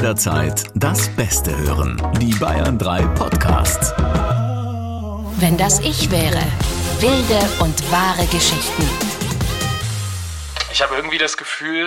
jederzeit das Beste hören. Die Bayern 3 Podcasts. Wenn das ich wäre. Wilde und wahre Geschichten. Ich habe irgendwie das Gefühl,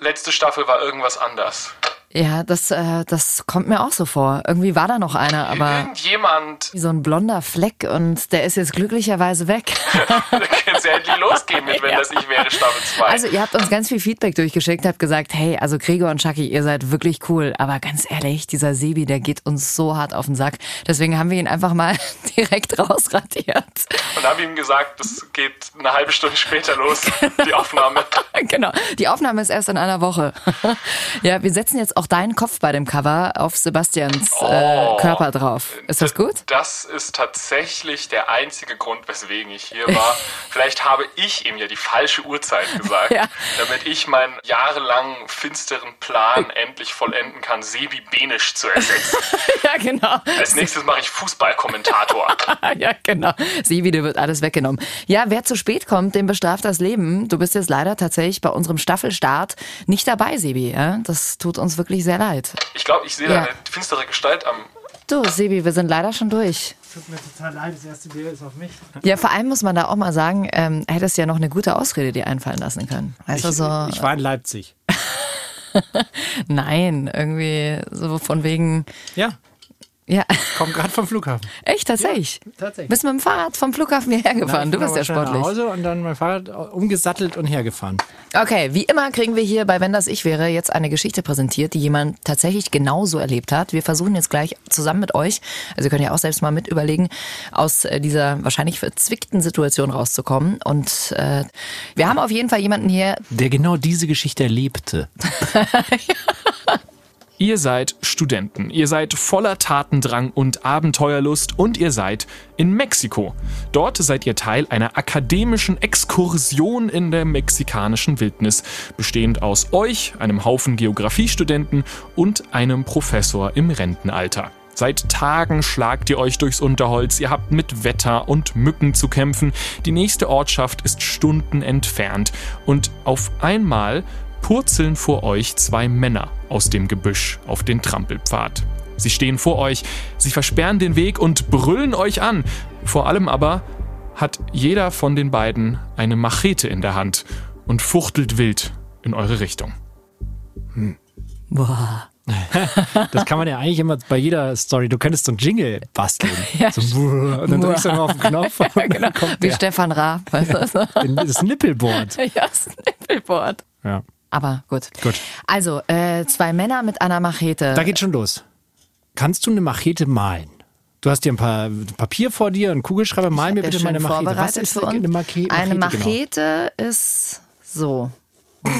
letzte Staffel war irgendwas anders. Ja, das, äh, das kommt mir auch so vor. Irgendwie war da noch einer, aber Irgendjemand, wie so ein blonder Fleck und der ist jetzt glücklicherweise weg. es ja endlich losgehen mit, wenn das ich wäre, Staffel 2. Also ihr habt uns ganz viel Feedback durchgeschickt, habt gesagt, hey, also Gregor und Chucky, ihr seid wirklich cool, aber ganz ehrlich, dieser Sebi, der geht uns so hart auf den Sack. Deswegen haben wir ihn einfach mal direkt rausradiert. Und habe ihm gesagt, das geht eine halbe Stunde später los, die Aufnahme. genau, die Aufnahme ist erst in einer Woche. ja, wir setzen jetzt auch deinen Kopf bei dem Cover auf Sebastians äh, Oh. Körper drauf. Ist das gut? Das ist tatsächlich der einzige Grund, weswegen ich hier war. Vielleicht habe ich ihm ja die falsche Uhrzeit gesagt, Ja. damit ich meinen jahrelang finsteren Plan endlich vollenden kann, Sebi Benisch zu ersetzen. ja, genau. Als nächstes mache ich Fußballkommentator. ja, genau. Sebi, dir wird alles weggenommen. Ja, wer zu spät kommt, dem bestraft das Leben. Du bist jetzt leider tatsächlich bei unserem Staffelstart nicht dabei, Sebi. Das tut uns wirklich sehr leid. Ich glaube, ich sehe Ja. da eine finstere Gestalt am Du, Sebi, wir sind leider schon durch. Tut mir total leid, das erste Bier ist auf mich. Ja, vor allem muss man da auch mal sagen, ähm, hättest ja noch eine gute Ausrede dir einfallen lassen können. Weißt du, so, Ich war in Leipzig. nein, irgendwie so von wegen, Ja, ja, komm gerade vom Flughafen. echt, tatsächlich. tatsächlich. Bist mit dem Fahrrad vom Flughafen hierher gefahren. Ich Du bist ja schnell Nach sportlich. Hause und dann mein Fahrrad umgesattelt und hergefahren. Okay, wie immer kriegen wir hier bei Wenn das ich wäre jetzt eine Geschichte präsentiert, die jemand tatsächlich genauso erlebt hat. Wir versuchen jetzt gleich zusammen mit euch, also ihr könnt ja auch selbst mal mit überlegen, aus äh, dieser wahrscheinlich verzwickten Situation rauszukommen. Und äh, wir haben auf jeden Fall jemanden hier, Der genau diese Geschichte erlebte. Ihr seid Studenten, ihr seid voller Tatendrang und Abenteuerlust und ihr seid in Mexiko. Dort seid ihr Teil einer akademischen Exkursion in der mexikanischen Wildnis, bestehend aus euch, einem Haufen Geografiestudenten und einem Professor im Rentenalter. Seit Tagen schlagt ihr euch durchs Unterholz, ihr habt mit Wetter und Mücken zu kämpfen, die nächste Ortschaft ist Stunden entfernt. Und auf einmal purzeln vor euch zwei Männer aus dem Gebüsch auf den Trampelpfad. Sie stehen vor euch, sie versperren den Weg und brüllen euch an. Vor allem aber hat jeder von den beiden eine Machete in der Hand und fuchtelt wild in eure Richtung. boah, Das kann man ja eigentlich immer bei jeder Story. Du könntest so einen Jingle basteln. so, und dann drückst du immer auf den Knopf und dann genau, kommt wie der, Stefan Raab. Weißt du? das Nippelboard. ja, das Nippelboard. Ja. Aber gut. Gut. Also, äh, zwei Männer mit einer Machete. Da geht schon los. Kannst du eine Machete malen? Du hast hier ein paar Papier vor dir, einen Kugelschreiber. Mal mir bitte meine Machete. Was ist eine Machete? Eine Machete genau? Machete ist so.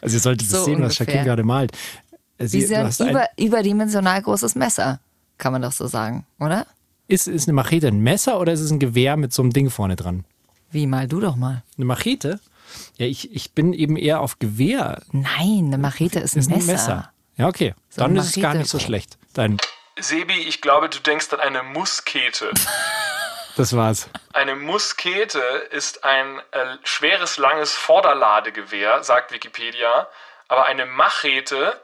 Also ihr solltet So sehen, was ungefähr. Jacqueline gerade malt. Sie, hast ein, über, überdimensional großes Messer, kann man doch so sagen, oder? ist, ist eine Machete ein Messer oder ist es ein Gewehr mit so einem Ding vorne dran? Wie, mal du doch mal. Eine Machete? Ja, ich, ich bin eben eher auf Gewehr. Nein, eine Machete ist ein Ist ein Messer. Messer. Ja, okay. So Dann ist es gar nicht so schlecht. Dein, Sebi, ich glaube, du denkst an eine Muskete. das war's. Eine Muskete ist ein äh, schweres, langes Vorderladegewehr, sagt Wikipedia. Aber eine Machete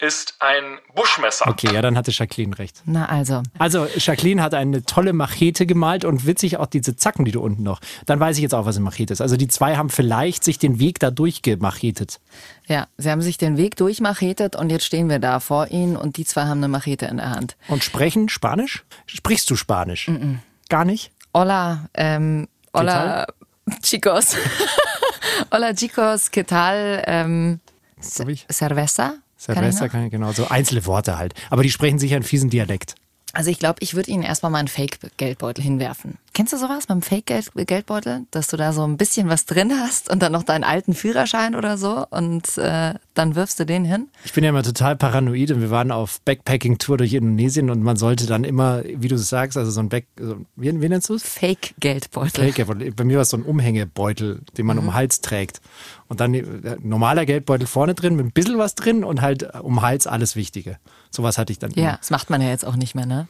ist ein Buschmesser. Okay, ja, dann hatte Jacqueline recht. Na also, Also, Jacqueline hat eine tolle Machete gemalt und witzig auch diese Zacken, die du unten noch. Dann weiß ich jetzt auch, was eine Machete ist. Also, die zwei haben vielleicht sich den Weg da durchgemachetet. ja, sie haben sich den Weg durchmachetet und jetzt stehen wir da vor ihnen und die zwei haben eine Machete in der Hand. Und sprechen Spanisch? Sprichst du Spanisch? Gar nicht? Hola, ähm, hola, chicos. hola, chicos, ¿qué tal? Ähm? Cerveza? Silvester kann ich, genau, so einzelne Worte halt. Aber die sprechen sicher einen fiesen Dialekt. Also ich glaube, ich würde Ihnen erstmal mal einen Fake-Geldbeutel hinwerfen. Kennst du sowas beim Fake-Geldbeutel? Dass du da so ein bisschen was drin hast und dann noch deinen alten Führerschein oder so und äh, dann wirfst du den hin? Ich bin ja immer total paranoid und wir waren auf Backpacking-Tour durch Indonesien und man sollte dann immer, wie du es sagst, also so ein Back, so, wie, wie nennst du es? Fake-Geldbeutel. Fake-Geldbeutel. Bei mir war es so ein Umhängebeutel, den man um den Hals trägt. Und dann äh, normaler Geldbeutel vorne drin mit ein bisschen was drin und halt um den Hals alles Wichtige. Sowas hatte ich dann Ja, immer. das macht man ja jetzt auch nicht mehr, ne?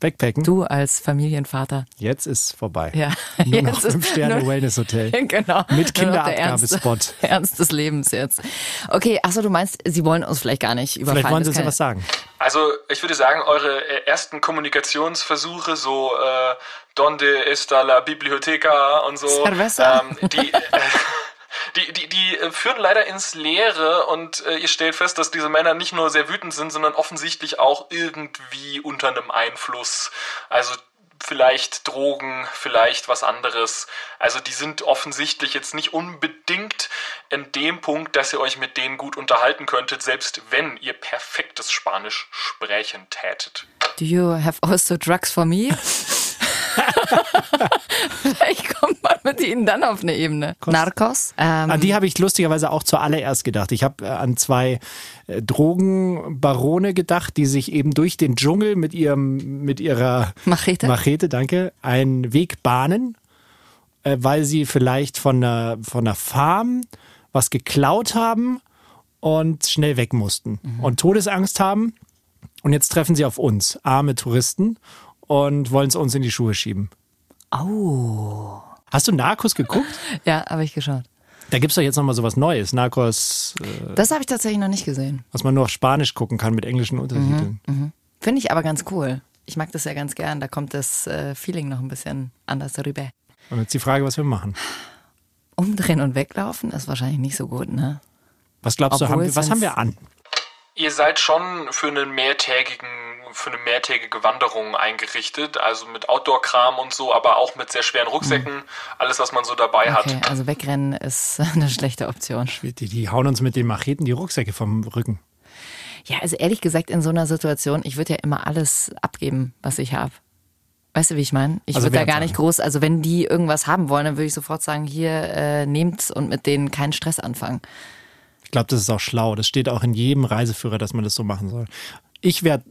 Backpacken. Du als Familienvater. Jetzt ist vorbei. Ja, Nur noch jetzt ist fünf Sterne nur- Wellness Hotel. Genau. Mit Kinderabgabespot. Ernst, Ernst des Lebens jetzt. Okay, achso, du meinst, sie wollen uns vielleicht gar nicht überfallen. Vielleicht wollen Sie uns ja was sagen. Also ich würde sagen, eure äh, ersten Kommunikationsversuche, so äh, Donde está la biblioteca und so, Cerveza. ähm, die, äh, die, die, die äh, führen leider ins Leere und äh, ihr stellt fest, dass diese Männer nicht nur sehr wütend sind, sondern offensichtlich auch irgendwie unter einem Einfluss. Also vielleicht Drogen, vielleicht was anderes. Also die sind offensichtlich jetzt nicht unbedingt in dem Punkt, dass ihr euch mit denen gut unterhalten könntet, selbst wenn ihr perfektes Spanisch sprechen tätet. Do you have also drugs for me? Vielleicht kommt man mit ihnen dann auf eine Ebene. Narcos? Ähm, An die habe ich lustigerweise auch zuallererst gedacht. Ich habe äh, an zwei äh, Drogenbarone gedacht, die sich eben durch den Dschungel mit ihrem mit ihrer Machete? Machete, danke, einen Weg bahnen, äh, weil sie vielleicht von einer von einer Farm was geklaut haben und schnell weg mussten und Todesangst haben und jetzt treffen sie auf uns, arme Touristen und wollen es uns in die Schuhe schieben. Oh. Hast du Narcos geguckt? Ja, habe ich geschaut. Da gibt's doch jetzt nochmal sowas Neues. Narcos, äh, Das habe ich tatsächlich noch nicht gesehen. was man nur auf Spanisch gucken kann mit englischen Untertiteln. Finde ich aber ganz cool. Ich mag das ja ganz gern. Da kommt das äh, Feeling noch ein bisschen anders rüber. Und jetzt die Frage, was wir machen. Umdrehen und weglaufen ist wahrscheinlich nicht so gut, ne? Was glaubst du, Obwohl haben wir, es was haben wir an? Ihr seid schon für einen mehrtägigen, für eine mehrtägige Wanderung eingerichtet, also mit Outdoor-Kram und so, aber auch mit sehr schweren Rucksäcken, alles was man so dabei Okay, hat. also wegrennen ist eine schlechte Option. Die, die hauen uns mit den Macheten die Rucksäcke vom Rücken. Ja, also ehrlich gesagt, in so einer Situation, ich würde ja immer alles abgeben, was ich habe. Weißt du, wie ich meine? Ich Also würde da gar nicht groß, also wenn die irgendwas haben wollen, dann würde ich sofort sagen, hier, äh, nehmt's und mit denen keinen Stress anfangen. Ich glaube, das ist auch schlau. Das steht auch in jedem Reiseführer, dass man das so machen soll. Ich wäre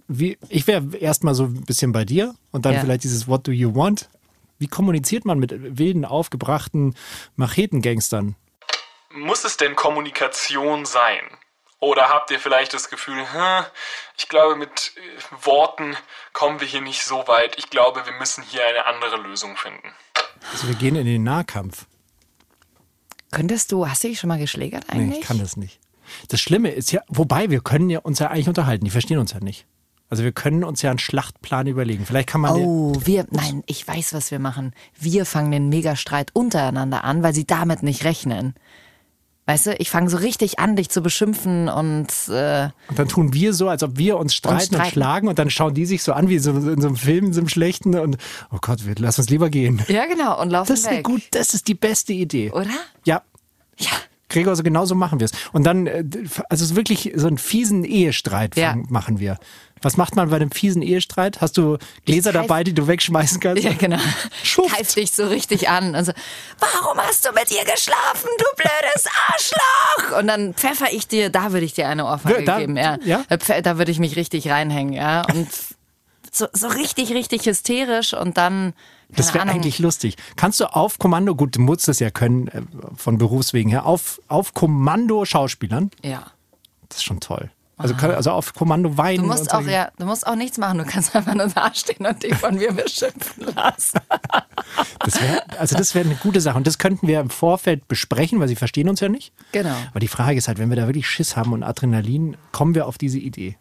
ich wär erstmal so ein bisschen bei dir und dann Ja. vielleicht dieses What do you want? Wie kommuniziert man mit wilden, aufgebrachten Machetengangstern? Muss es denn Kommunikation sein? Oder habt ihr vielleicht das Gefühl, hm, ich glaube, mit äh, Worten kommen wir hier nicht so weit. Ich glaube, wir müssen hier eine andere Lösung finden. Also wir gehen in den Nahkampf. Könntest du, hast du dich schon mal geschlägert eigentlich? Nee, ich kann das nicht. Das Schlimme ist ja, wobei wir können ja uns ja eigentlich unterhalten, die verstehen uns ja nicht. Also wir können uns ja einen Schlachtplan überlegen. Vielleicht kann man Oh, wir, nein, ich weiß, was wir machen. Wir fangen den Megastreit untereinander an, weil sie damit nicht rechnen. Weißt du, ich fange so richtig an, dich zu beschimpfen und äh, Und dann tun wir so, als ob wir uns streiten und, streiten. schlagen und dann schauen die sich so an wie so in so einem Film, in so einem schlechten und oh Gott, wir, lass uns lieber gehen. ja genau und laufen Das ist weg. gut, das ist die beste Idee. oder? Ja, Ja. Gregor, so genau so machen wir es. Und dann, äh, also es ist wirklich so einen fiesen Ehestreit Ja. machen wir. Was macht man bei einem fiesen Ehestreit? Hast du Gläser dabei, die du wegschmeißen kannst? Ja, genau. Schuft. Greif dich so richtig an. Und so, warum hast du mit ihr geschlafen, du blödes Arschloch? Und dann pfeffer ich dir, da würde ich dir eine Ohrfeige da- geben. Ja. ja? Da pfe- Da würde ich mich richtig reinhängen, ja. Und so, so richtig, richtig hysterisch und dann. Das wäre eigentlich lustig. Kannst du auf Kommando, gut, du musst es ja können, äh, von Berufswegen her, auf, auf Kommando Schauspielern, Ja. das ist schon toll. Also, kann, also auf Kommando weinen. Du musst und auch, ja, du musst auch nichts machen. Du kannst einfach nur dastehen und dich von mir beschimpfen lassen. Das wär, also das wäre eine gute Sache. Und das könnten wir im Vorfeld besprechen, weil sie verstehen uns ja nicht. Genau. Aber die Frage ist halt, wenn wir da wirklich Schiss haben und Adrenalin, kommen wir auf diese Idee.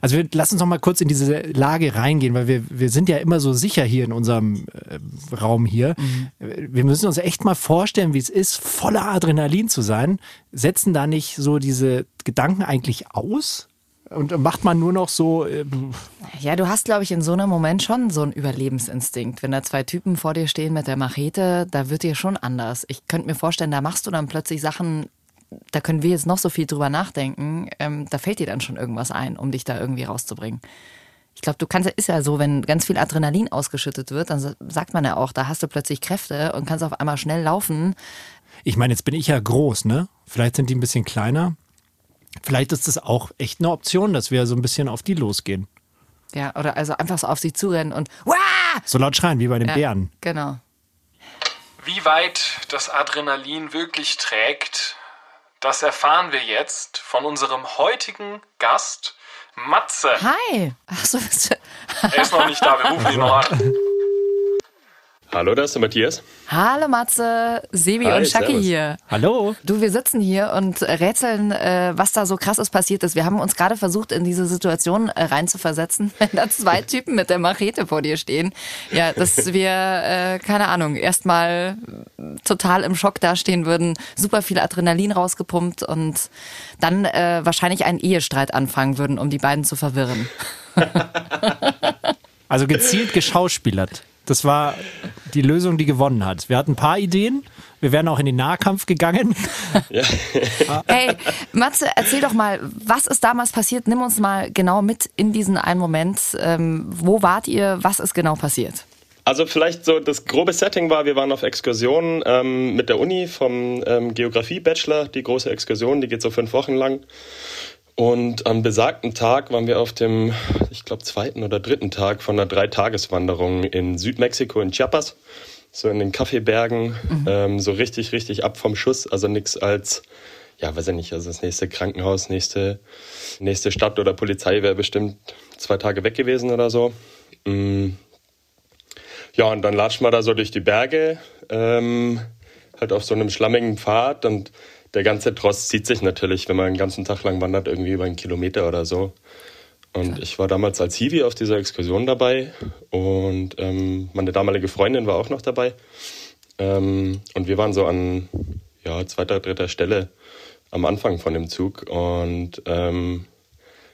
Also wir, lass uns noch mal kurz in diese Lage reingehen, weil wir, wir sind ja immer so sicher hier in unserem äh, Raum hier. Wir müssen uns echt mal vorstellen, wie es ist, voller Adrenalin zu sein. Setzen da nicht so diese Gedanken eigentlich aus? Und macht man nur noch so, äh, Ja, du hast, glaube ich, in so einem Moment schon so einen Überlebensinstinkt. Wenn da zwei Typen vor dir stehen mit der Machete, da wird dir schon anders. Ich könnte mir vorstellen, da machst du dann plötzlich Sachen, da können wir jetzt noch so viel drüber nachdenken, ähm, da fällt dir dann schon irgendwas ein, um dich da irgendwie rauszubringen. Ich glaube, du kannst, ist ja so, wenn ganz viel Adrenalin ausgeschüttet wird, dann sa- sagt man ja auch, da hast du plötzlich Kräfte und kannst auf einmal schnell laufen. Ich meine, jetzt bin ich ja groß, ne? Vielleicht sind die ein bisschen kleiner. Vielleicht ist das auch echt eine Option, dass wir so ein bisschen auf die losgehen. Ja, oder also einfach so auf sie zurennen und Wah! So laut schreien wie bei den Ja, Bären. Genau. Wie weit das Adrenalin wirklich trägt, Das erfahren wir jetzt von unserem heutigen Gast, Matze. Hi. Achso, Er ist noch nicht da, wir rufen ihn noch an. Hallo, da ist der Matthias. Hallo Matze, Sebi Hi, und Shaki servus. hier. Hallo? Du, wir sitzen hier und rätseln, äh, was da so krasses passiert ist. Wir haben uns gerade versucht, in diese Situation äh, reinzuversetzen, wenn da zwei Typen mit der Machete vor dir stehen. Ja, dass wir, äh, keine Ahnung, erstmal total im Schock dastehen würden, super viel Adrenalin rausgepumpt und dann äh, wahrscheinlich einen Ehestreit anfangen würden, um die beiden zu verwirren. Also gezielt geschauspielert. Das war die Lösung, die gewonnen hat. Wir hatten ein paar Ideen. Wir wären auch in den Nahkampf gegangen. Hey, Matze, erzähl doch mal, was ist damals passiert? Nimm uns mal genau mit in diesen einen Moment. Ähm, wo wart ihr? Was ist genau passiert? Also vielleicht so das grobe Setting war, wir waren auf Exkursion ähm, mit der Uni vom ähm, Geografie-Bachelor, die große Exkursion, die geht so fünf Wochen lang. Und am besagten Tag waren wir auf dem, ich glaube, zweiten oder dritten Tag von einer Dreitageswanderung in Südmexiko, in Chiapas, so in den Kaffeebergen, ähm, so richtig, richtig ab vom Schuss, also nichts als, ja, weiß ich nicht, also das nächste Krankenhaus, nächste, nächste Stadt oder Polizei wäre bestimmt zwei Tage weg gewesen oder so. Ja, und dann latscht man da so durch die Berge, ähm, halt auf so einem schlammigen Pfad und der ganze Trost zieht sich natürlich, wenn man einen ganzen Tag lang wandert, irgendwie über einen Kilometer oder so. Und ich war damals als Hiwi auf dieser Exkursion dabei und ähm, meine damalige Freundin war auch noch dabei. Ähm, und wir waren so an ja, zweiter, dritter Stelle am Anfang von dem Zug. Und ähm,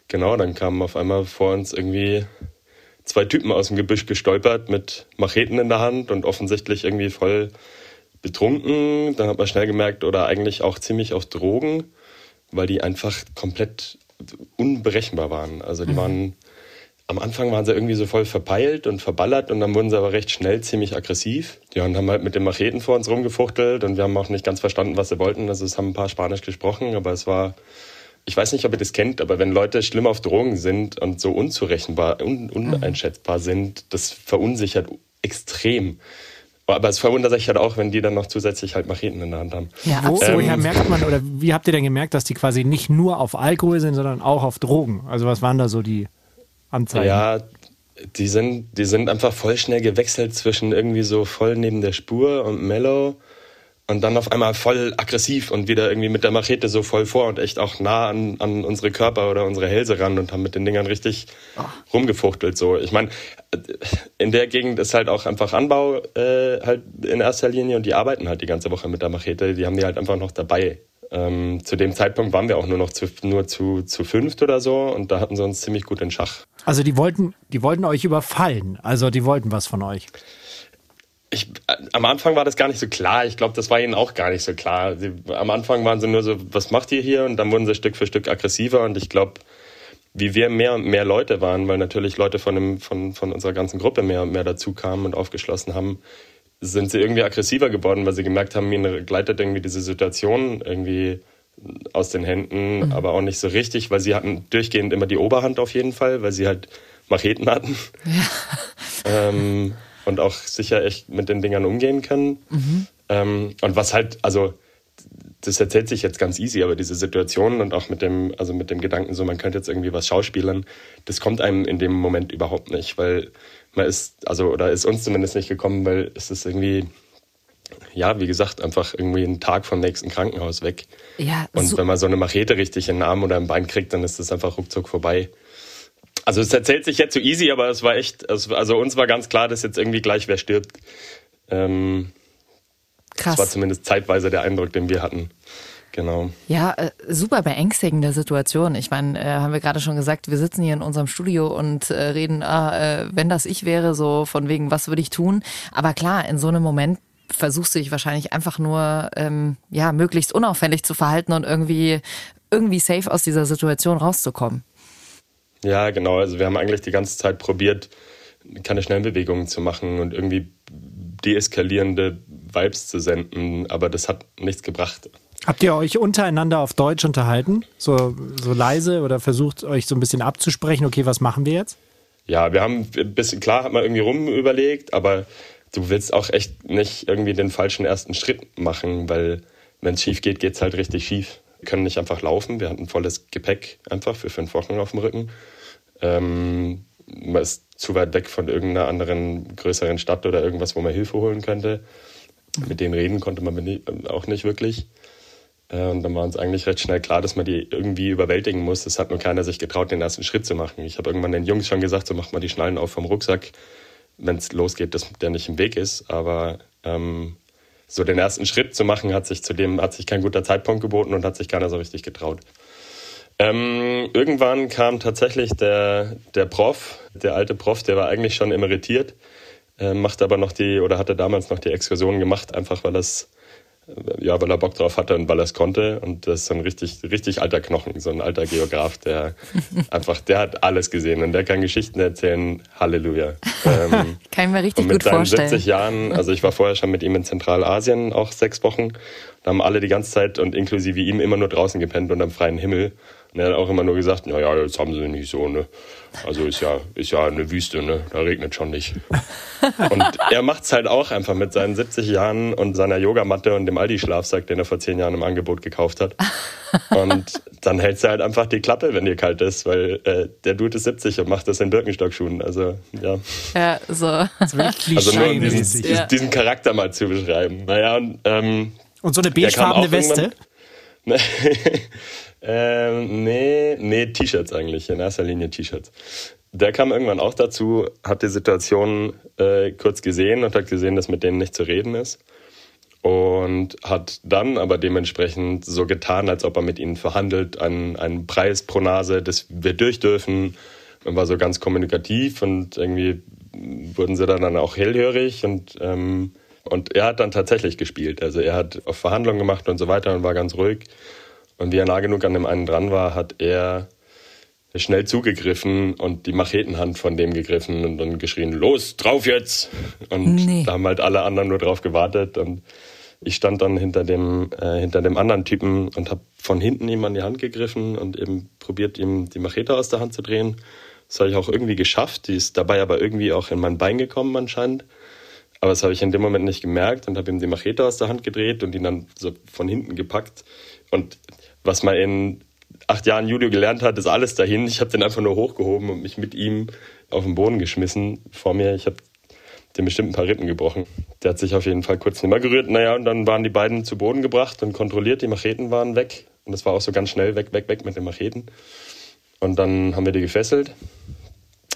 genau, dann kamen auf einmal vor uns irgendwie zwei Typen aus dem Gebüsch gestolpert mit Macheten in der Hand und offensichtlich irgendwie voll betrunken. Dann hat man schnell gemerkt, oder eigentlich auch ziemlich auf Drogen, weil die einfach komplett unberechenbar waren. Also die waren, am Anfang waren sie irgendwie so voll verpeilt und verballert und dann wurden sie aber recht schnell ziemlich aggressiv. Ja, und haben halt mit den Macheten vor uns rumgefuchtelt und wir haben auch nicht ganz verstanden, was sie wollten. Also es haben ein paar Spanisch gesprochen, aber es war, ich weiß nicht, ob ihr das kennt, aber wenn Leute schlimm auf Drogen sind und so unzurechenbar, un, uneinschätzbar sind, das verunsichert extrem. Aber es verunsichert auch, wenn die dann noch zusätzlich halt Macheten in der Hand haben. Ja, Wo, absolut. woher merkt man oder wie habt ihr denn gemerkt, dass die quasi nicht nur auf Alkohol sind, sondern auch auf Drogen? Also was waren da so die Anzeichen? Ja, die sind, die sind einfach voll schnell gewechselt zwischen irgendwie so voll neben der Spur und mellow und dann auf einmal voll aggressiv und wieder irgendwie mit der Machete so voll vor und echt auch nah an, an unsere Körper oder unsere Hälse ran und haben mit den Dingern richtig rumgefuchtelt. So, ich meine, in der Gegend ist halt auch einfach Anbau äh, halt in erster Linie und die arbeiten halt die ganze Woche mit der Machete. Die haben die halt einfach noch dabei. Ähm, zu dem Zeitpunkt waren wir auch nur noch zu, nur zu, zu fünft oder so und da hatten sie uns ziemlich gut in Schach. Also die wollten, die wollten euch überfallen. Also die wollten was von euch. Ich, äh, am Anfang war das gar nicht so klar. Ich glaube, das war ihnen auch gar nicht so klar. Sie, am Anfang waren sie nur so, was macht ihr hier? Und dann wurden sie Stück für Stück aggressiver. Und ich glaube, wie wir mehr und mehr Leute waren, weil natürlich Leute von, dem, von, von unserer ganzen Gruppe mehr und mehr dazu kamen und aufgeschlossen haben, sind sie irgendwie aggressiver geworden, weil sie gemerkt haben, ihnen gleitet irgendwie diese Situation irgendwie aus den Händen, aber auch nicht so richtig, weil sie hatten durchgehend immer die Oberhand auf jeden Fall, weil sie halt Macheten hatten. ähm, und auch sicher echt mit den Dingern umgehen können. Ähm, und was halt, also das erzählt sich jetzt ganz easy, aber diese Situation und auch mit dem, also mit dem Gedanken, so man könnte jetzt irgendwie was schauspielern, das kommt einem in dem Moment überhaupt nicht, weil man ist, also oder ist uns zumindest nicht gekommen, weil es ist irgendwie, ja, wie gesagt, einfach irgendwie ein Tag vom nächsten Krankenhaus weg. Ja, Und su- wenn man so eine Machete richtig in den Arm oder im Bein kriegt, dann ist das einfach ruckzuck vorbei. Also es erzählt sich jetzt so easy, aber es war echt, es- also uns war ganz klar, dass jetzt irgendwie gleich wer stirbt. Ähm, das war krass. zumindest zeitweise der Eindruck, den wir hatten. Genau. Ja, äh, super beängstigende Situation. Ich meine, äh, haben wir gerade schon gesagt, wir sitzen hier in unserem Studio und äh, reden, ah, wenn das ich wäre, so von wegen, was würde ich tun? Aber klar, in so einem Moment versuchst du dich wahrscheinlich einfach nur, ähm, ja, möglichst unauffällig zu verhalten und irgendwie, irgendwie safe aus dieser Situation rauszukommen. Ja, genau. Also wir haben eigentlich die ganze Zeit probiert, keine Schnellbewegungen zu machen und irgendwie deeskalierende Vibes zu senden, aber das hat nichts gebracht. Habt ihr euch untereinander auf Deutsch unterhalten? So, so leise oder versucht euch so ein bisschen abzusprechen, okay, was machen wir jetzt? Ja, wir haben ein bisschen, klar hat man irgendwie rumüberlegt, aber du willst auch echt nicht irgendwie den falschen ersten Schritt machen, weil wenn es schief geht, geht's halt richtig schief. Können nicht einfach laufen. Wir hatten volles Gepäck einfach für fünf Wochen auf dem Rücken. Ähm, man ist zu weit weg von irgendeiner anderen größeren Stadt oder irgendwas, wo man Hilfe holen könnte. Mit denen reden konnte man auch nicht wirklich. Äh, und dann war uns eigentlich recht schnell klar, dass man die irgendwie überwältigen muss. Es hat nur keiner sich getraut, den ersten Schritt zu machen. Ich habe irgendwann den Jungs schon gesagt, so macht mal die Schnallen auf vom Rucksack, wenn es losgeht, dass der nicht im Weg ist. Aber ähm, so den ersten Schritt zu machen, hat sich zudem hat sich kein guter Zeitpunkt geboten und hat sich keiner so richtig getraut. Ähm, irgendwann kam tatsächlich der, der Prof, der alte Prof, der war eigentlich schon emeritiert, äh, machte aber noch die, oder hatte damals noch die Exkursion gemacht, einfach weil das ja, weil er Bock drauf hatte und weil er es konnte. Und das ist so ein richtig, richtig alter Knochen, so ein alter Geograf, der einfach, der hat alles gesehen und der kann Geschichten erzählen. Halleluja. Ähm, kann ich mir richtig und mit gut seinen vorstellen. 70 Jahren, also ich war vorher schon mit ihm in Zentralasien auch sechs Wochen. Da haben alle die ganze Zeit und inklusive ihm immer nur draußen gepennt unter dem freien Himmel. Und er hat auch immer nur gesagt, ja, ja, jetzt haben sie nicht so, ne? Also ist ja, ist ja eine Wüste, ne? Da regnet schon nicht. Und er macht's halt auch einfach mit seinen 70 Jahren und seiner Yogamatte und dem Aldi-Schlafsack, den er vor zehn Jahren im Angebot gekauft hat. Und dann hältst du halt einfach die Klappe, wenn dir kalt ist, weil äh, der Dude ist 70 und macht das in Birkenstockschuhen. Also, ja. Ja, so. also nur um diesen, ja. diesen Charakter mal zu beschreiben. Naja, und, ähm, und so eine beigefarbene Weste? Ähm, nee, nee, T-Shirts eigentlich, in erster Linie T-Shirts. Der kam irgendwann auch dazu, hat die Situation äh, kurz gesehen und hat gesehen, dass mit denen nicht zu reden ist. Und hat dann aber dementsprechend so getan, als ob er mit ihnen verhandelt, einen, einen Preis pro Nase, dass wir durch dürfen. Und war so ganz kommunikativ und irgendwie wurden sie dann auch hellhörig und, ähm, und er hat dann tatsächlich gespielt. Also er hat auf Verhandlungen gemacht und so weiter und war ganz ruhig. Und wie er nah genug an dem einen dran war, hat er schnell zugegriffen und die Machetenhand von dem gegriffen und dann geschrien, los, drauf jetzt! Und nee. da haben halt alle anderen nur drauf gewartet und ich stand dann hinter dem, äh, hinter dem anderen Typen und habe von hinten ihm an die Hand gegriffen und eben probiert, ihm die Machete aus der Hand zu drehen. Das habe ich auch irgendwie geschafft. Die ist dabei aber irgendwie auch in mein Bein gekommen anscheinend. Aber das habe ich in dem Moment nicht gemerkt und habe ihm die Machete aus der Hand gedreht und ihn dann so von hinten gepackt. Und was man in acht Jahren Judo gelernt hat, ist alles dahin. Ich habe den einfach nur hochgehoben und mich mit ihm auf den Boden geschmissen vor mir. Ich habe dem bestimmt ein paar Rippen gebrochen. Der hat sich auf jeden Fall kurz nicht mehr gerührt. Naja, und dann waren die beiden zu Boden gebracht und kontrolliert. Die Macheten waren weg. Und das war auch so ganz schnell weg, weg, weg mit den Macheten. Und dann haben wir die gefesselt.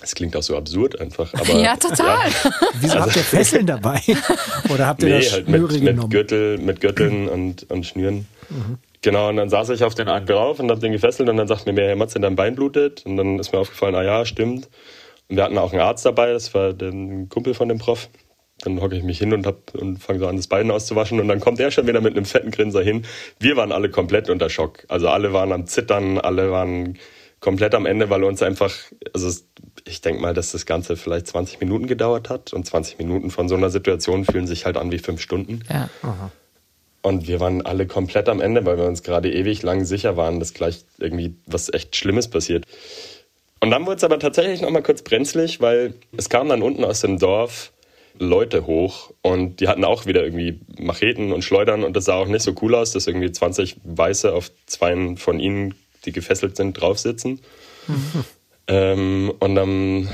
Es klingt auch so absurd einfach. Aber, ja, total. Ja. Wieso also, habt ihr Fesseln dabei? Oder habt ihr nee, das halt mit, mit, Gürtel, mit Gürteln und, und Schnüren. Mhm. Genau, und dann saß ich auf den einen drauf und hab den gefesselt und dann sagt mir, Herr Matze, dein Bein blutet. Und dann ist mir aufgefallen, ah ja, stimmt. Und wir hatten auch einen Arzt dabei, das war der Kumpel von dem Prof. Dann hocke ich mich hin und, und fange so an, das Bein auszuwaschen. Und dann kommt er schon wieder mit einem fetten Grinser hin. Wir waren alle komplett unter Schock. Also alle waren am Zittern, alle waren komplett am Ende, weil uns einfach, also ich denke mal, dass das Ganze vielleicht 20 Minuten gedauert hat. Und 20 Minuten von so einer Situation fühlen sich halt an wie fünf Stunden. Ja. Aha. Und wir waren alle komplett am Ende, weil wir uns gerade ewig lang sicher waren, dass gleich irgendwie was echt Schlimmes passiert. Und dann wurde es aber tatsächlich nochmal kurz brenzlig, weil es kamen dann unten aus dem Dorf Leute hoch und die hatten auch wieder irgendwie Macheten und Schleudern und das sah auch nicht so cool aus, dass irgendwie 20 Weiße auf zwei von ihnen, die gefesselt sind, draufsitzen. Mhm. Ähm, und dann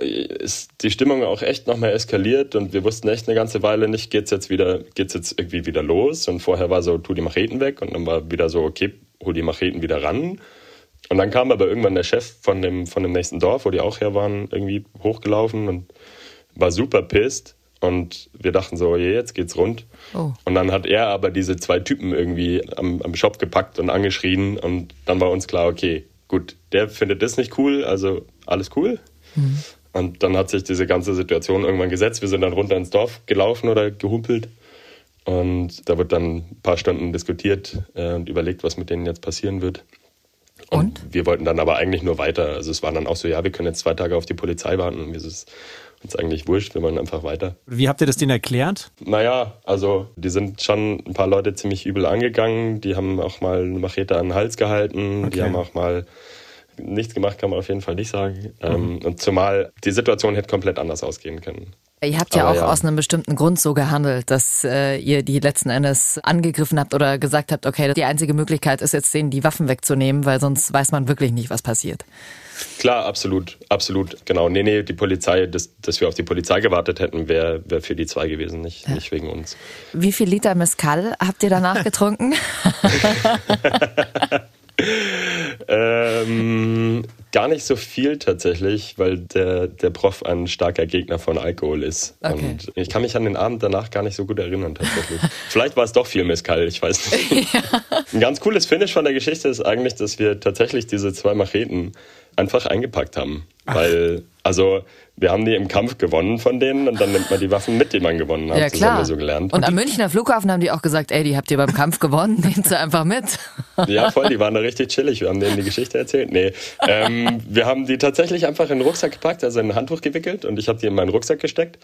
ist die Stimmung auch echt nochmal eskaliert und wir wussten echt eine ganze Weile nicht, geht's jetzt wieder, geht's jetzt irgendwie wieder los? Und vorher war so, tu die Macheten weg und dann war wieder so, okay, hol die Macheten wieder ran. Und dann kam aber irgendwann der Chef von dem, von dem nächsten Dorf, wo die auch her waren, irgendwie hochgelaufen und war super pisst. Und wir dachten so, okay, jetzt geht's rund. Oh. Und dann hat er aber diese zwei Typen irgendwie am, am Shop gepackt und angeschrien. Und dann war uns klar, okay, gut, der findet das nicht cool, also alles cool. Mhm. Und dann hat sich diese ganze Situation irgendwann gesetzt. Wir sind dann runter ins Dorf gelaufen oder gehumpelt. Und da wird dann ein paar Stunden diskutiert äh, und überlegt, was mit denen jetzt passieren wird. Und, und, wir wollten dann aber eigentlich nur weiter. Also es war dann auch so, ja, wir können jetzt zwei Tage auf die Polizei warten. Und es ist eigentlich wurscht, wir wollen einfach weiter. Wie habt ihr das denen erklärt? Naja, also die sind schon ein paar Leute ziemlich übel angegangen. Die haben auch mal eine Machete an den Hals gehalten. Okay. Die haben auch mal nichts gemacht, kann man auf jeden Fall nicht sagen. Ähm, mhm. und zumal die Situation hätte komplett anders ausgehen können. Ihr habt ja Aber auch ja. aus einem bestimmten Grund so gehandelt, dass äh, ihr die letzten Endes angegriffen habt oder gesagt habt, okay, die einzige Möglichkeit ist jetzt denen die Waffen wegzunehmen, weil sonst weiß man wirklich nicht, was passiert. Klar, absolut, absolut, genau. Nee, nee, die Polizei, dass, dass wir auf die Polizei gewartet hätten, wäre wär für die zwei gewesen, nicht, nicht wegen uns. Wie viel Liter Mezcal habt ihr danach getrunken? Ähm, gar nicht so viel tatsächlich, weil der, der Prof ein starker Gegner von Alkohol ist. Okay. Und ich kann mich an den Abend danach gar nicht so gut erinnern tatsächlich. Vielleicht war es doch viel Mezcal, ich weiß nicht. Ein ganz cooles Finish von der Geschichte ist eigentlich, dass wir tatsächlich diese zwei Macheten einfach eingepackt haben. Weil, also, wir haben die im Kampf gewonnen von denen und dann nimmt man die Waffen mit, die man gewonnen hat. ja, Das haben klar. wir so gelernt. Und am Münchner Flughafen haben die auch gesagt, ey, die habt ihr beim Kampf gewonnen, nehmt sie einfach mit. Ja, voll, die waren da richtig chillig. Wir haben denen die Geschichte erzählt. Nee, ähm, wir haben die tatsächlich einfach in den Rucksack gepackt, also in ein Handtuch gewickelt und ich habe die in meinen Rucksack gesteckt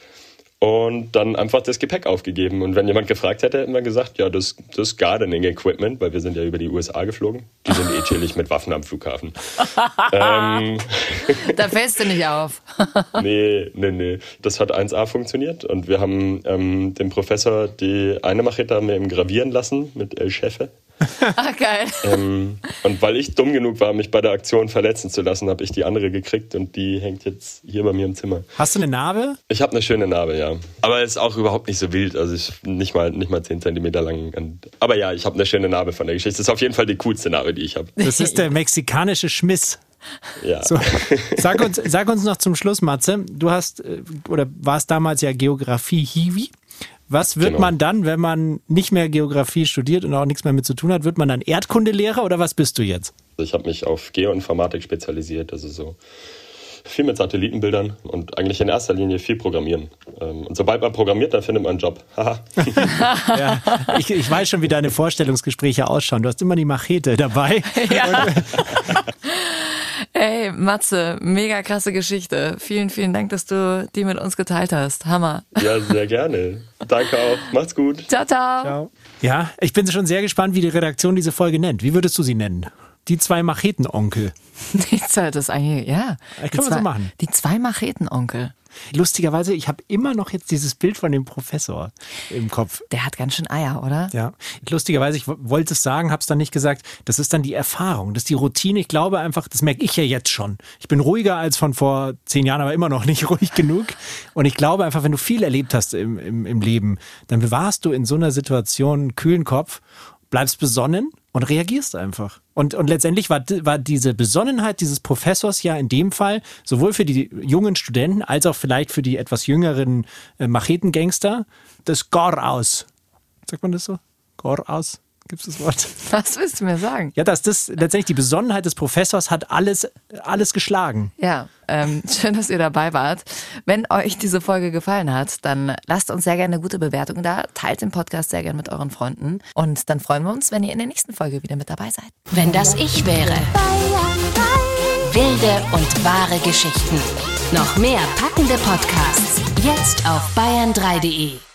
und dann einfach das Gepäck aufgegeben. Und wenn jemand gefragt hätte, hätten wir gesagt, ja, das, das Gardening Equipment, weil wir sind ja über die USA geflogen. Die sind eh chillig mit Waffen am Flughafen. ähm, Da fällst du nicht auf. nee, nee, nee. Das hat 1A funktioniert und wir haben ähm, dem Professor die eine Machete haben wir ihm gravieren lassen mit El Chefe. Ah, geil. Ähm, und weil ich dumm genug war, mich bei der Aktion verletzen zu lassen, habe ich die andere gekriegt und die hängt jetzt hier bei mir im Zimmer. Hast du eine Narbe? Ich habe eine schöne Narbe, ja. Aber ist auch überhaupt nicht so wild. Also ich nicht mal nicht mal 10 Zentimeter lang. Und, aber ja, ich habe eine schöne Narbe von der Geschichte. Das ist auf jeden Fall die coolste Narbe, die ich habe. Das ist der mexikanische Schmiss. Ja. So, sag, uns, sag uns noch zum Schluss, Matze, du hast äh, oder warst damals ja Geografie-Hiwi. Was wird Genau. man dann, wenn man nicht mehr Geografie studiert und auch nichts mehr mit zu tun hat? Wird man dann Erdkundelehrer oder was bist du jetzt? Ich habe mich auf Geoinformatik spezialisiert, also so viel mit Satellitenbildern und eigentlich in erster Linie viel Programmieren. Ähm, Und sobald man programmiert, dann findet man einen Job. Haha. Ja, ich, ich weiß schon, wie deine Vorstellungsgespräche ausschauen. Du hast immer die Machete dabei. Ey, Matze, mega krasse Geschichte. Vielen, vielen Dank, dass du die mit uns geteilt hast. Hammer. ja, sehr gerne. Danke auch. Macht's gut. Ciao, ciao. Ja, ich bin schon sehr gespannt, wie die Redaktion diese Folge nennt. Wie würdest du sie nennen? Die zwei Machetenonkel. Das ist eigentlich, ja. Kann Die man so machen. Die zwei Machetenonkel. Lustigerweise, ich habe immer noch jetzt dieses Bild von dem Professor im Kopf. Der hat ganz schön Eier, oder? Ja, lustigerweise, ich wollte es sagen, habe es dann nicht gesagt. Das ist dann die Erfahrung, das ist die Routine. Ich glaube einfach, das merke ich ja jetzt schon. Ich bin ruhiger als von vor zehn Jahren, aber immer noch nicht ruhig genug. Und ich glaube einfach, wenn du viel erlebt hast im, im, im Leben, dann bewahrst du in so einer Situation einen kühlen Kopf, bleibst besonnen und reagierst einfach. Und, und letztendlich war, war diese Besonnenheit dieses Professors ja in dem Fall sowohl für die jungen Studenten als auch vielleicht für die etwas jüngeren äh, Machetengangster das Gor aus. Sagt man das so? Gor aus? Gibt es das Wort? Was willst du mir sagen? Ja, dass das letztendlich die Besonnenheit des Professors hat alles, alles geschlagen. Ja, ähm, schön, dass ihr dabei wart. Wenn euch diese Folge gefallen hat, dann lasst uns sehr gerne eine gute Bewertung da, teilt den Podcast sehr gerne mit euren Freunden und dann freuen wir uns, wenn ihr in der nächsten Folge wieder mit dabei seid. Wenn das ich wäre. Wilde und wahre Geschichten. Noch mehr packende Podcasts. Jetzt auf bayern3.de.